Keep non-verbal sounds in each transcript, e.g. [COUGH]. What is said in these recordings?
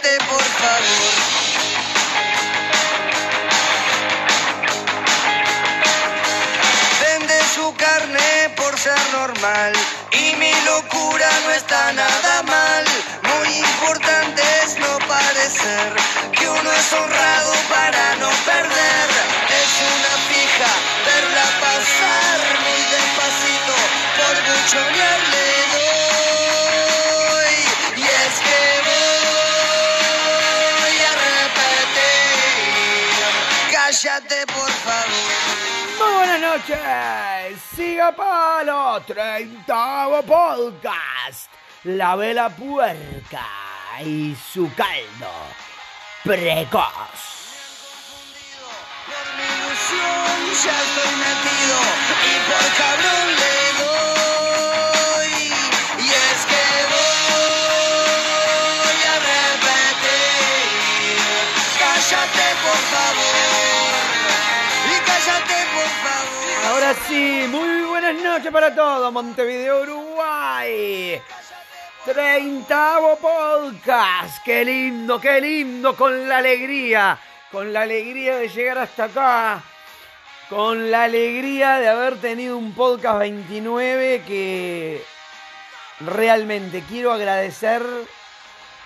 Cállate por favor. Vende su carne por ser normal y mi locura no está nada mal. Muy importante es no parecer que uno es honrado noches, siga palo, 30 podcast, la vela puerca y su caldo precoz. Por mi ilusión ya estoy metido. Y por cabrón le Sí, muy buenas noches para todos, Montevideo, Uruguay. 30 podcast, qué lindo, qué lindo, con la alegría, con la alegría de llegar hasta acá, con la alegría de haber tenido un podcast 29 que realmente quiero agradecer,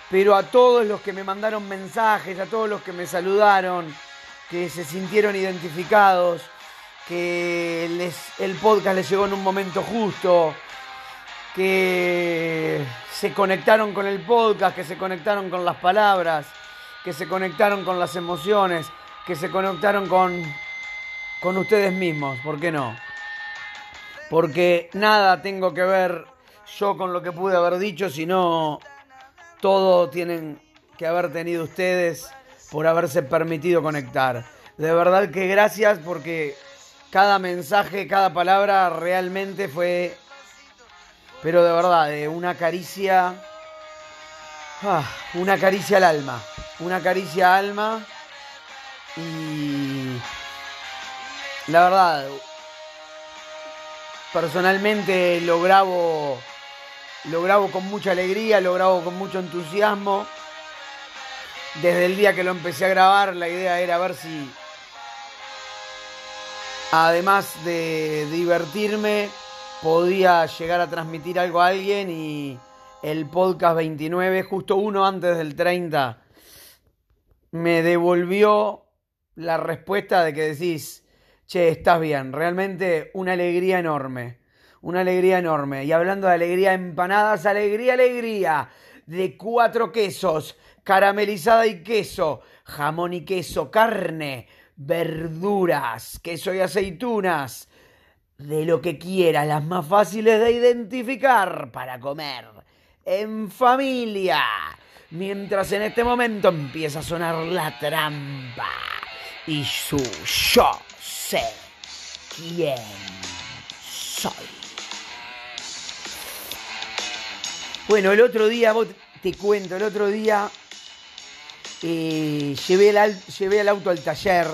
pero a todos los que me mandaron mensajes, a todos los que me saludaron, que se sintieron identificados, que les, el podcast les llegó en un momento justo, que se conectaron con el podcast, que se conectaron con las palabras, que se conectaron con las emociones, que se conectaron con, con ustedes mismos, ¿por qué no? Porque nada tengo que ver yo con lo que pude haber dicho, sino todo tienen que haber tenido ustedes por haberse permitido conectar. De verdad que gracias porque cada mensaje, cada palabra realmente fue, pero de verdad, de una caricia, ah, una caricia al alma, una caricia al alma y la verdad, personalmente lo grabo, lo grabo con mucha alegría, lo grabo con mucho entusiasmo. Desde el día que lo empecé a grabar, la idea era ver si, además de divertirme, podía llegar a transmitir algo a alguien y el podcast 29, justo uno antes del 30, me devolvió la respuesta de que decís, che, estás bien, realmente una alegría enorme, una alegría enorme. Y hablando de alegría, empanadas, alegría, alegría, de cuatro quesos, caramelizada y queso, jamón y queso, carne, verduras, queso y aceitunas, de lo que quieras, las más fáciles de identificar para comer en familia. Mientras en este momento empieza a sonar la trampa y su yo sé quién soy. Bueno, el otro día, vos te cuento, el otro día eh, llevé, el, al- llevé el auto al taller,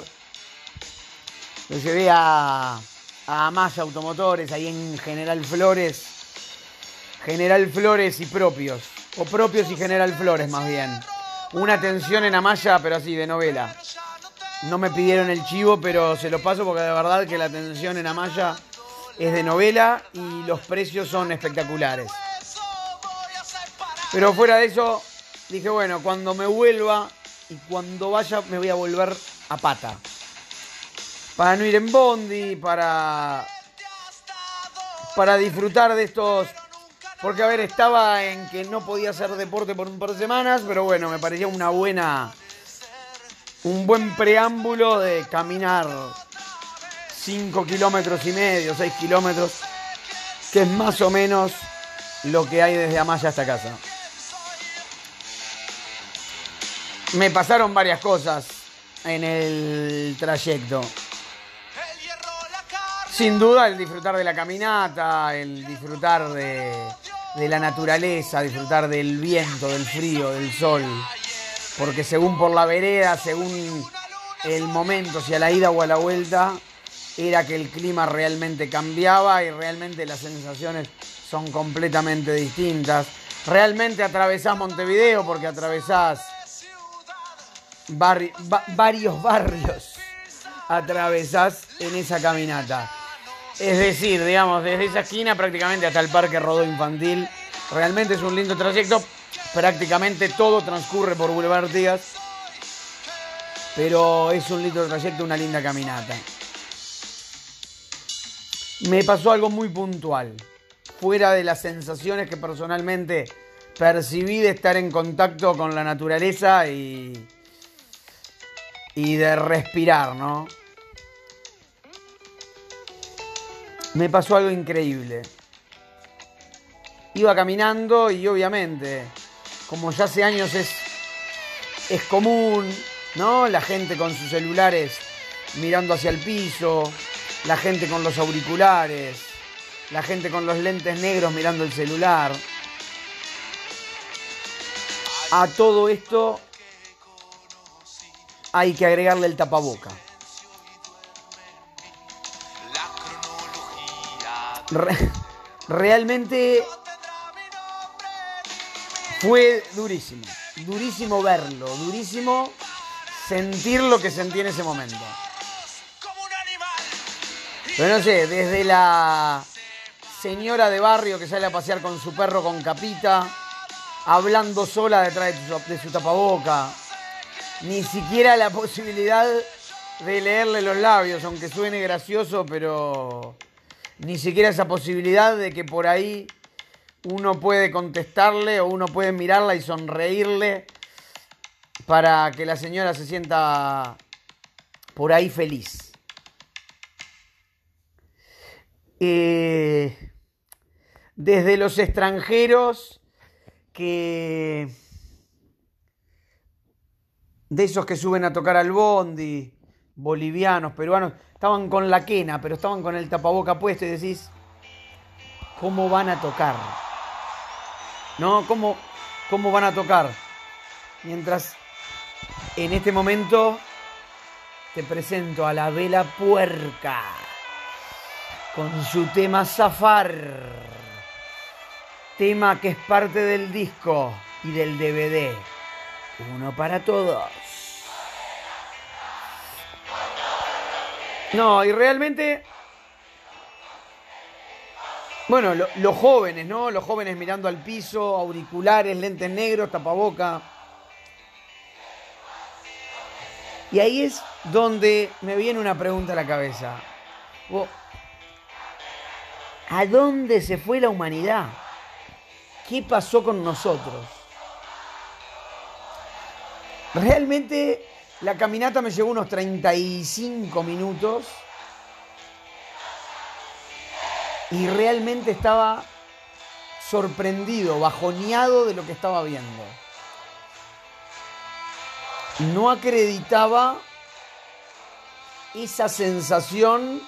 lo llevé a, a Amaya Automotores, ahí en General Flores, General Flores y propios, o propios y General Flores más bien. Una atención en Amaya, pero así, de novela. No me pidieron el chivo, pero se lo paso porque de verdad que la atención en Amaya es de novela y los precios son espectaculares. Pero fuera de eso, dije, bueno, cuando me vuelva y cuando vaya me voy a volver a pata. Para no ir en bondi, para para disfrutar de estos porque a ver, estaba en que no podía hacer deporte por un par de semanas, pero bueno, me parecía una buena un buen preámbulo de caminar 5 kilómetros y medio, 6 kilómetros, que es más o menos lo que hay desde Amaya hasta casa. Me pasaron varias cosas en el trayecto. Sin duda el disfrutar de la caminata, el disfrutar de, de la naturaleza, disfrutar del viento, del frío, del sol. Porque según por la vereda, según el momento, si a la ida o a la vuelta, era que el clima realmente cambiaba y realmente las sensaciones son completamente distintas. Realmente atravesás Montevideo porque atravesás varios barrios, atravesás en esa caminata. Es decir, digamos, desde esa esquina prácticamente hasta el Parque Rodó Infantil. Realmente es un lindo trayecto. Prácticamente todo transcurre por Boulevard Artigas. Pero es un lindo trayecto, una linda caminata. Me pasó algo muy puntual. Fuera de las sensaciones que personalmente percibí de estar en contacto con la naturaleza y, y de respirar, ¿no? Me pasó algo increíble. Iba caminando y obviamente, como ya hace años es, es común, ¿no? La gente con sus celulares mirando hacia el piso, la gente con los auriculares, la gente con los lentes negros mirando el celular. A todo esto hay que agregarle el tapaboca. Realmente fue durísimo. Durísimo verlo, durísimo sentir lo que sentí en ese momento. Pero no sé, desde la señora de barrio que sale a pasear con su perro con capita, hablando sola detrás de su, tapaboca, ni siquiera la posibilidad de leerle los labios, aunque suene gracioso, pero ni siquiera esa posibilidad de que por ahí uno puede contestarle o uno puede mirarla y sonreírle para que la señora se sienta por ahí feliz. Eh, desde los extranjeros que... De esos que suben a tocar al bondi, bolivianos, peruanos, estaban con la quena, pero estaban con el tapaboca puesto y decís, ¿cómo van a tocar? ¿No? ¿Cómo, cómo van a tocar? Mientras en este momento te presento a la vela puerca con su tema Zafar, tema que es parte del disco y del DVD. Uno para todos. No, y realmente. Bueno, los jóvenes, ¿no? Los jóvenes mirando al piso, auriculares, lentes negros, tapaboca. Y ahí es donde me viene una pregunta a la cabeza. ¿A dónde se fue la humanidad? ¿Qué pasó con nosotros? Realmente la caminata me llevó unos 35 minutos y realmente estaba sorprendido, bajoneado de lo que estaba viendo. No acreditaba esa sensación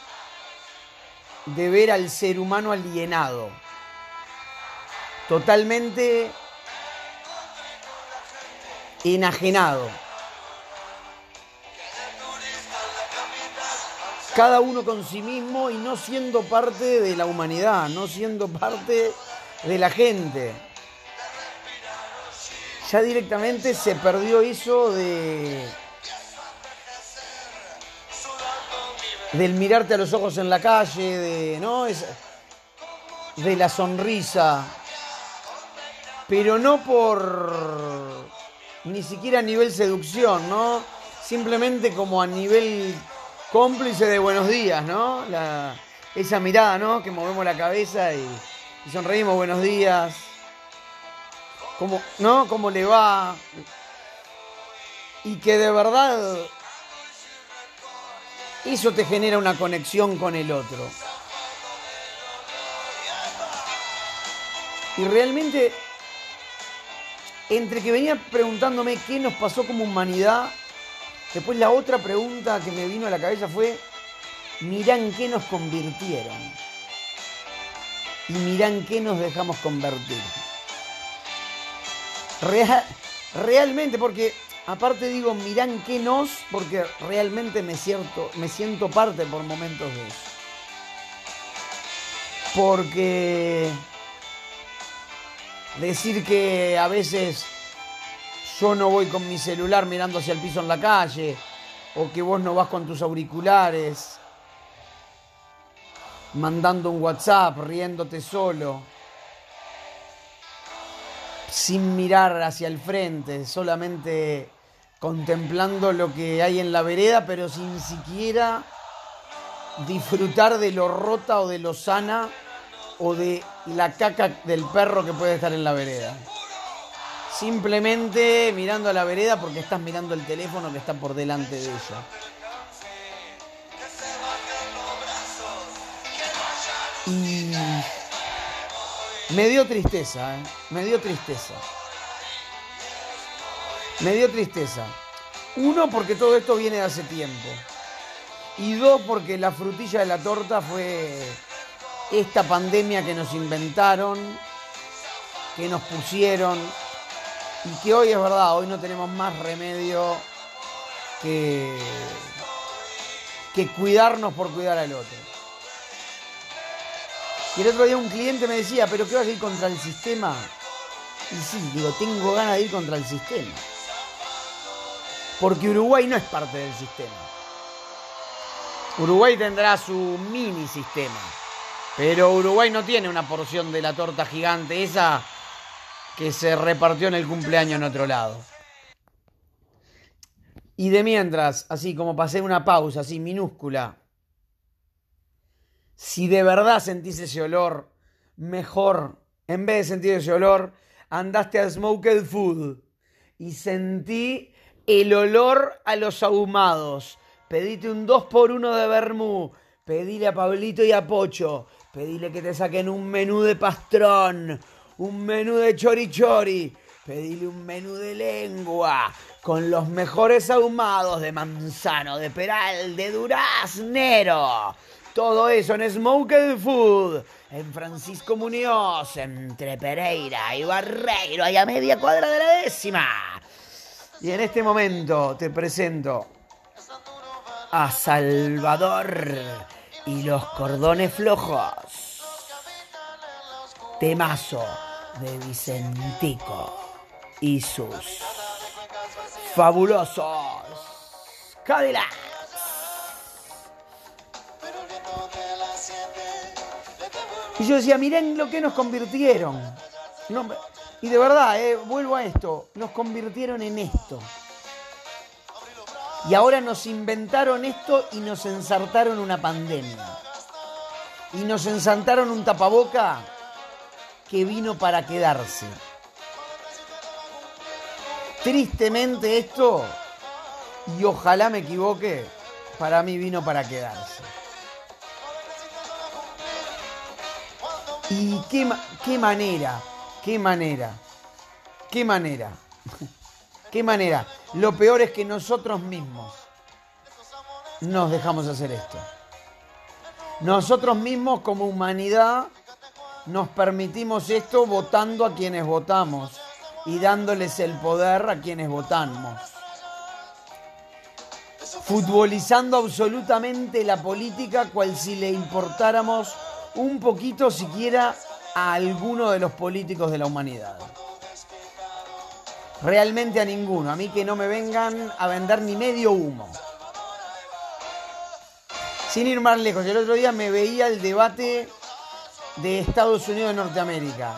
de ver al ser humano alienado, totalmente enajenado. Cada uno con sí mismo y no siendo parte de la humanidad, no siendo parte de la gente. Ya directamente se perdió eso de del mirarte a los ojos en la calle, de no es de la sonrisa, pero no por ni siquiera a nivel seducción, ¿no? Simplemente como a nivel cómplice de buenos días, ¿no? esa mirada, ¿no? Que movemos la cabeza y, sonreímos buenos días. ¿Cómo, ¿No? ¿Cómo le va? Y que de verdad eso te genera una conexión con el otro. Y realmente, entre que venía preguntándome qué nos pasó como humanidad Después la otra pregunta que me vino a la cabeza fue, mirá en qué nos convirtieron. Y mirá qué nos dejamos convertir. realmente, porque aparte digo, mirá qué nos, porque realmente me, me siento parte por momentos de eso. Porque decir que a veces yo no voy con mi celular mirando hacia el piso en la calle, o que vos no vas con tus auriculares, mandando un WhatsApp, riéndote solo, sin mirar hacia el frente, solamente contemplando lo que hay en la vereda, pero sin siquiera disfrutar de lo rota o de lo sana o de la caca del perro que puede estar en la vereda. Simplemente mirando a la vereda porque estás mirando el teléfono que está por delante de ella. Y me dio tristeza, ¿eh? me dio tristeza. Me dio tristeza. Uno, porque todo esto viene de hace tiempo. Y dos, porque la frutilla de la torta fue esta pandemia que nos inventaron, que nos pusieron, y que hoy es verdad, hoy no tenemos más remedio que, que cuidarnos por cuidar al otro. Y el otro día un cliente me decía, pero ¿qué vas a ir contra el sistema? Y sí, digo, tengo ganas de ir contra el sistema. Porque Uruguay no es parte del sistema. Uruguay tendrá su mini sistema. Pero Uruguay no tiene una porción de la torta gigante esa que se repartió en el cumpleaños en otro lado. Y de mientras, así como pasé una pausa, así minúscula, si de verdad sentís ese olor, mejor, en vez de sentir ese olor, andaste a Smoked Food y sentí el olor a los ahumados. Pedite un 2x1 de vermú, pedile a Pablito y a Pocho, pedile que te saquen un menú de pastrón, un menú de chorichori, pedile un menú de lengua, con los mejores ahumados de manzano, de peral, de duraznero. Todo eso en Smoked Food, en Francisco Muñoz, entre Pereira y Barreiro, ahí a media cuadra de la décima. Y en este momento te presento a Salvador y los cordones flojos. Temazo de Vicentico y sus fabulosos Cadillacs. Y yo decía, miren lo que nos convirtieron. y de verdad, eh, vuelvo a esto, nos convirtieron en esto. Y ahora nos inventaron esto y nos ensartaron una pandemia. Y nos ensartaron un tapaboca que vino para quedarse. Tristemente esto, y ojalá me equivoque, para mí vino para quedarse. Y qué, qué manera, qué manera, qué manera, [LAUGHS] qué manera. Lo peor es que nosotros mismos nos dejamos hacer esto. Nosotros mismos como humanidad nos permitimos esto votando a quienes votamos y dándoles el poder a quienes votamos. Futbolizando absolutamente la política cual si le importáramos un poquito siquiera a alguno de los políticos de la humanidad. Realmente a ninguno. A mí que no me vengan a vender ni medio humo. Sin ir más lejos, el otro día me veía el debate de Estados Unidos de Norteamérica.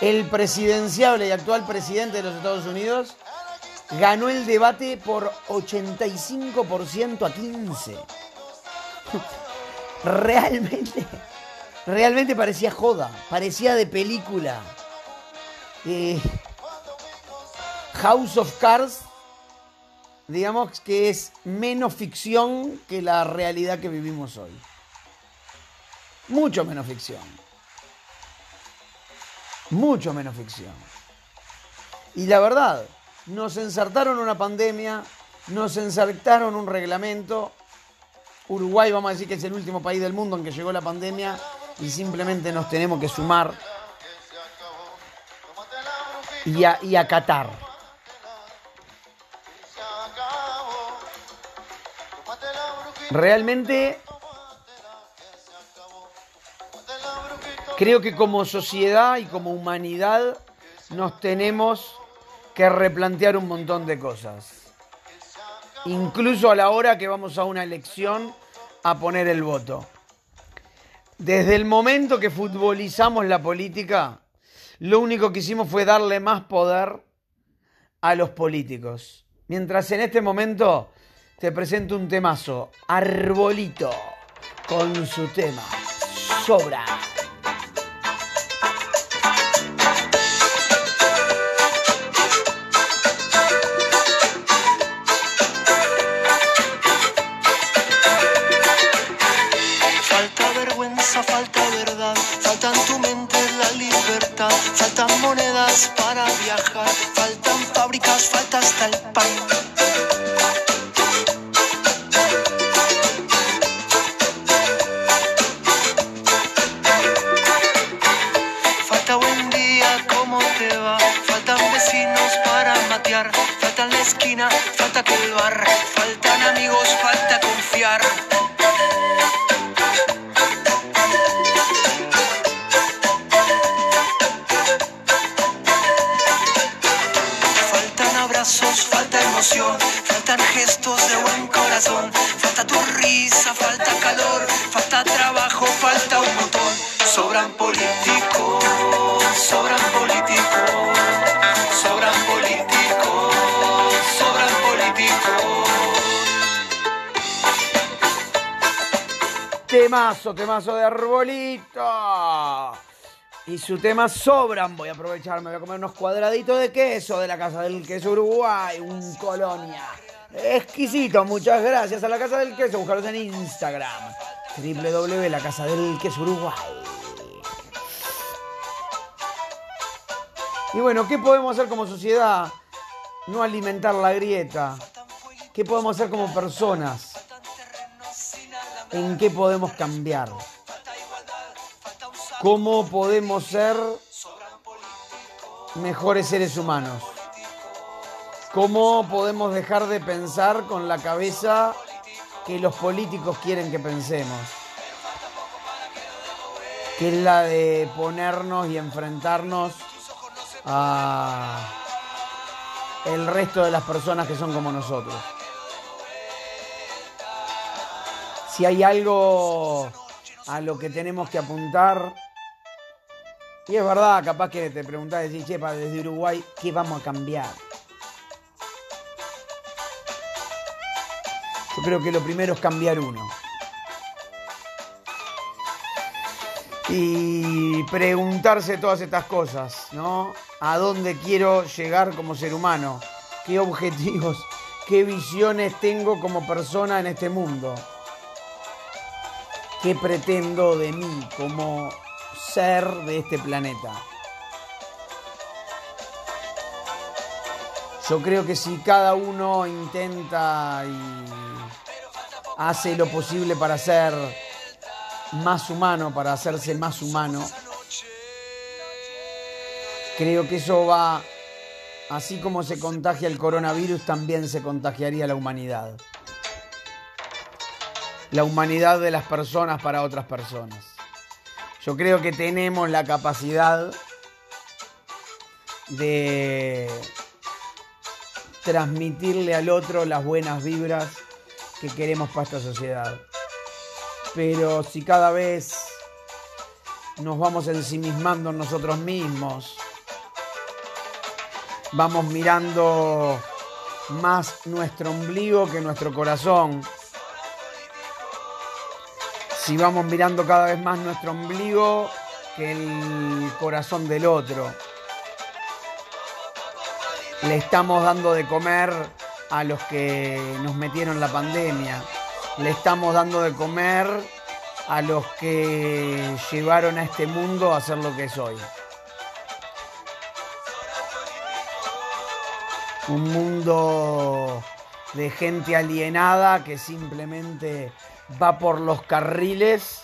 El presidenciable y actual presidente de los Estados Unidos ganó el debate por 85% a 15 [LAUGHS] realmente, realmente parecía joda, parecía de película. Eh, House of Cards, digamos que es menos ficción que la realidad que vivimos hoy. Mucho menos ficción. Mucho menos ficción. Y la verdad, nos ensartaron una pandemia nos insertaron un reglamento. Uruguay, vamos a decir que es el último país del mundo en que llegó la pandemia y simplemente nos tenemos que sumar y, a, y acatar. Realmente creo que como sociedad y como humanidad nos tenemos que replantear un montón de cosas. Incluso a la hora que vamos a una elección a poner el voto. Desde el momento que futbolizamos la política, lo único que hicimos fue darle más poder a los políticos. Mientras en este momento te presento un temazo, Arbolito, con su tema, Sobra. Faltan gestos de buen corazón, falta tu risa, falta calor, falta trabajo, falta un montón. Sobran políticos, sobran políticos, sobran políticos, sobran políticos. Temazo, temazo de arbolito. Y su tema sobran. Voy a aprovechar, me voy a comer unos cuadraditos de queso de la Casa del Queso Uruguay, un colonia. Exquisito, muchas gracias a la Casa del Queso. Buscaros en Instagram. www.lacasadelqueso Uruguay. Y bueno, ¿qué podemos hacer como sociedad? No alimentar la grieta. ¿Qué podemos hacer como personas? ¿En qué podemos cambiar? ¿Cómo podemos ser mejores seres humanos? ¿Cómo podemos dejar de pensar con la cabeza que los políticos quieren que pensemos? Que es la de ponernos y enfrentarnos a el resto de las personas que son como nosotros. Si hay algo a lo que tenemos que apuntar, y es verdad, capaz que te preguntás, decís, chepa, desde Uruguay, ¿qué vamos a cambiar? Yo creo que lo primero es cambiar uno. Y preguntarse todas estas cosas, ¿no? ¿A dónde quiero llegar como ser humano? ¿Qué objetivos, qué visiones tengo como persona en este mundo? ¿Qué pretendo de mí como ser de este planeta? Yo creo que si cada uno intenta y hace lo posible para ser más humano, para hacerse más humano, creo que eso va, así como se contagia el coronavirus, también se contagiaría la humanidad. La humanidad de las personas para otras personas. Yo creo que tenemos la capacidad de transmitirle al otro las buenas vibras que queremos para esta sociedad. Pero si cada vez nos vamos ensimismando en nosotros mismos, vamos mirando más nuestro ombligo que nuestro corazón, si vamos mirando cada vez más nuestro ombligo que el corazón del otro, le estamos dando de comer a los que nos metieron la pandemia. Le estamos dando de comer a los que llevaron a este mundo a ser lo que es hoy. Un mundo de gente alienada que simplemente va por los carriles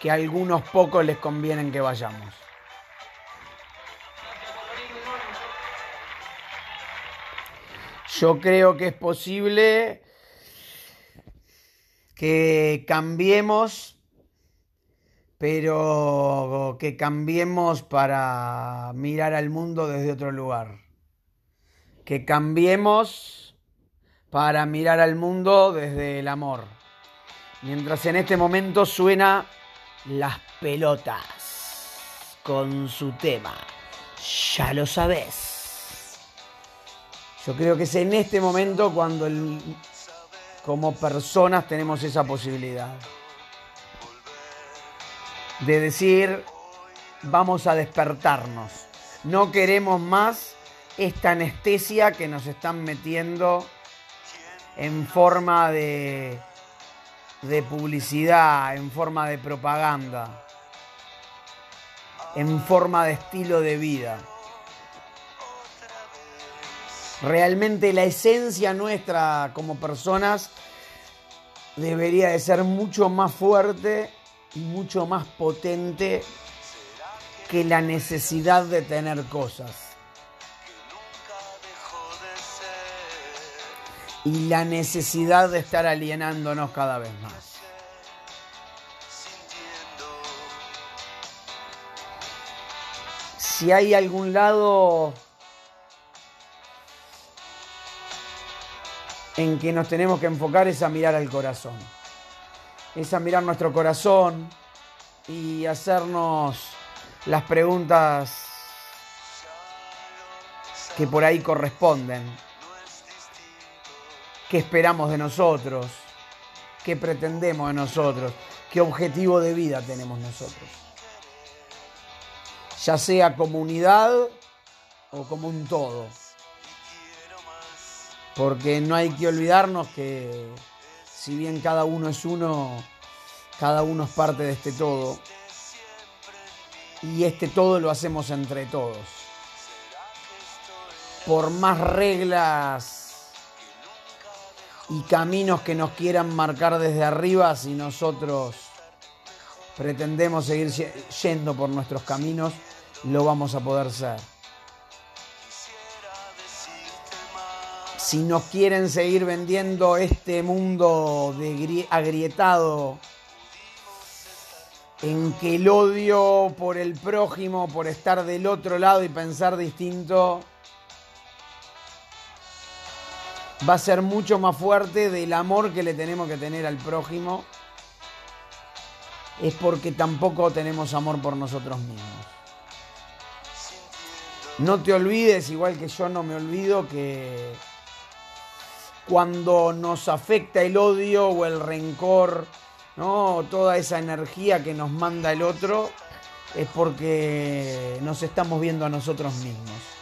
que a algunos pocos les convienen que vayamos. Yo creo que es posible que cambiemos, pero que cambiemos para mirar al mundo desde otro lugar. Que cambiemos para mirar al mundo desde el amor. Mientras en este momento suena las pelotas con su tema. Ya lo sabes. Yo creo que es en este momento cuando como personas tenemos esa posibilidad de decir, vamos a despertarnos. No queremos más esta anestesia que nos están metiendo en forma de, de publicidad, en forma de propaganda, en forma de estilo de vida. Realmente la esencia nuestra como personas debería de ser mucho más fuerte y mucho más potente que la necesidad de tener cosas. Y la necesidad de estar alienándonos cada vez más. Si hay algún lado en que nos tenemos que enfocar es a mirar al corazón. Es a mirar nuestro corazón y hacernos las preguntas que por ahí corresponden. ¿Qué esperamos de nosotros? ¿Qué pretendemos de nosotros? ¿Qué objetivo de vida tenemos nosotros? Ya sea comunidad o como un todo. Porque no hay que olvidarnos que si bien cada uno es uno, cada uno es parte de este todo. Y este todo lo hacemos entre todos. Por más reglas y caminos que nos quieran marcar desde arriba, si nosotros pretendemos seguir yendo por nuestros caminos, lo vamos a poder ser. Si nos quieren seguir vendiendo este mundo agrietado en que el odio por el prójimo, por estar del otro lado y pensar distinto, va a ser mucho más fuerte del amor que le tenemos que tener al prójimo, es porque tampoco tenemos amor por nosotros mismos. No te olvides, igual que yo no me olvido, que cuando nos afecta el odio o el rencor, ¿no? toda esa energía que nos manda el otro, es porque nos estamos viendo a nosotros mismos.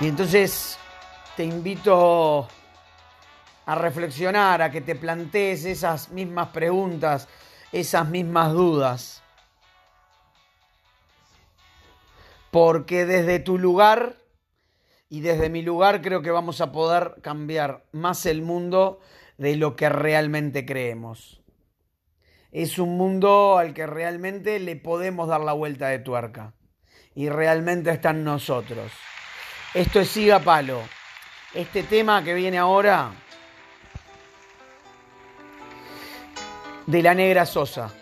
Y entonces te invito a reflexionar, a que te plantees esas mismas preguntas, esas mismas dudas. Porque desde tu lugar y desde mi lugar creo que vamos a poder cambiar más el mundo de lo que realmente creemos. Es un mundo al que realmente le podemos dar la vuelta de tuerca. Y realmente está en nosotros. Esto es Siga Palo. Este tema que viene ahora de la negra Sosa.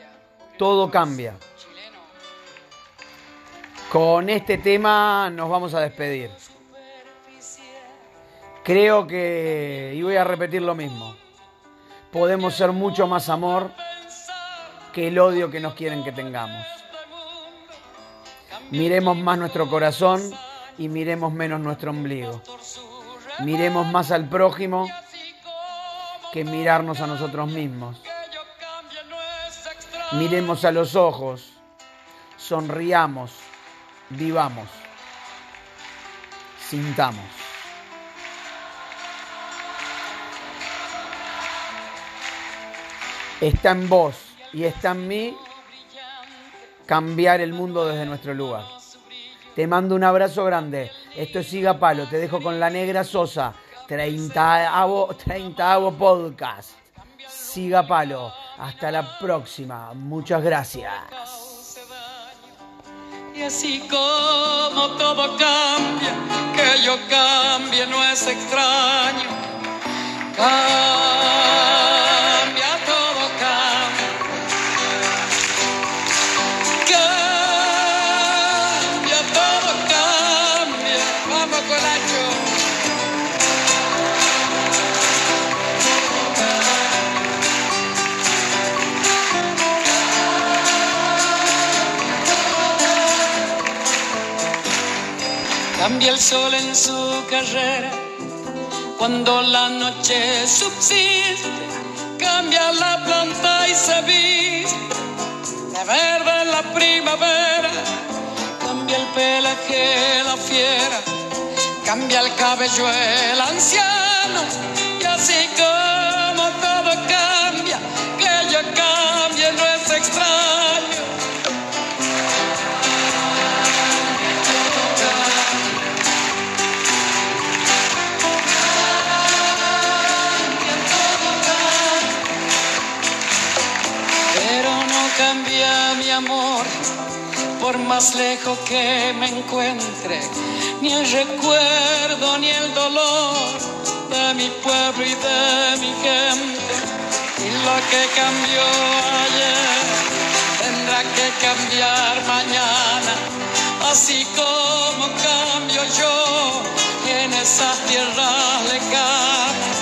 Todo cambia. Con este tema nos vamos a despedir. Creo que, y voy a repetir lo mismo, podemos ser mucho más amor que el odio que nos quieren que tengamos. Miremos más nuestro corazón y miremos menos nuestro ombligo. Miremos más al prójimo que mirarnos a nosotros mismos. Miremos a los ojos, sonriamos, vivamos, sintamos. Está en vos y está en mí cambiar el mundo desde nuestro lugar. Te mando un abrazo grande. Esto es Siga Palo. Te dejo con la negra Sosa. 30 avo podcast. Siga Palo. Hasta la próxima. Muchas gracias. Y así como todo cambia, que yo cambie no es extraño. El sol en su carrera cuando la noche subsiste. Cambia la planta y se viste de verde la primavera. Cambia el pelaje la fiera, cambia el cabello el anciano y así como todo cambia, que yo cambie no es extraño. Cambia mi amor, por más lejos que me encuentre, ni el recuerdo ni el dolor de mi pueblo y de mi gente. Y lo que cambió ayer tendrá que cambiar mañana, así como cambio yo en esas tierras lejanas.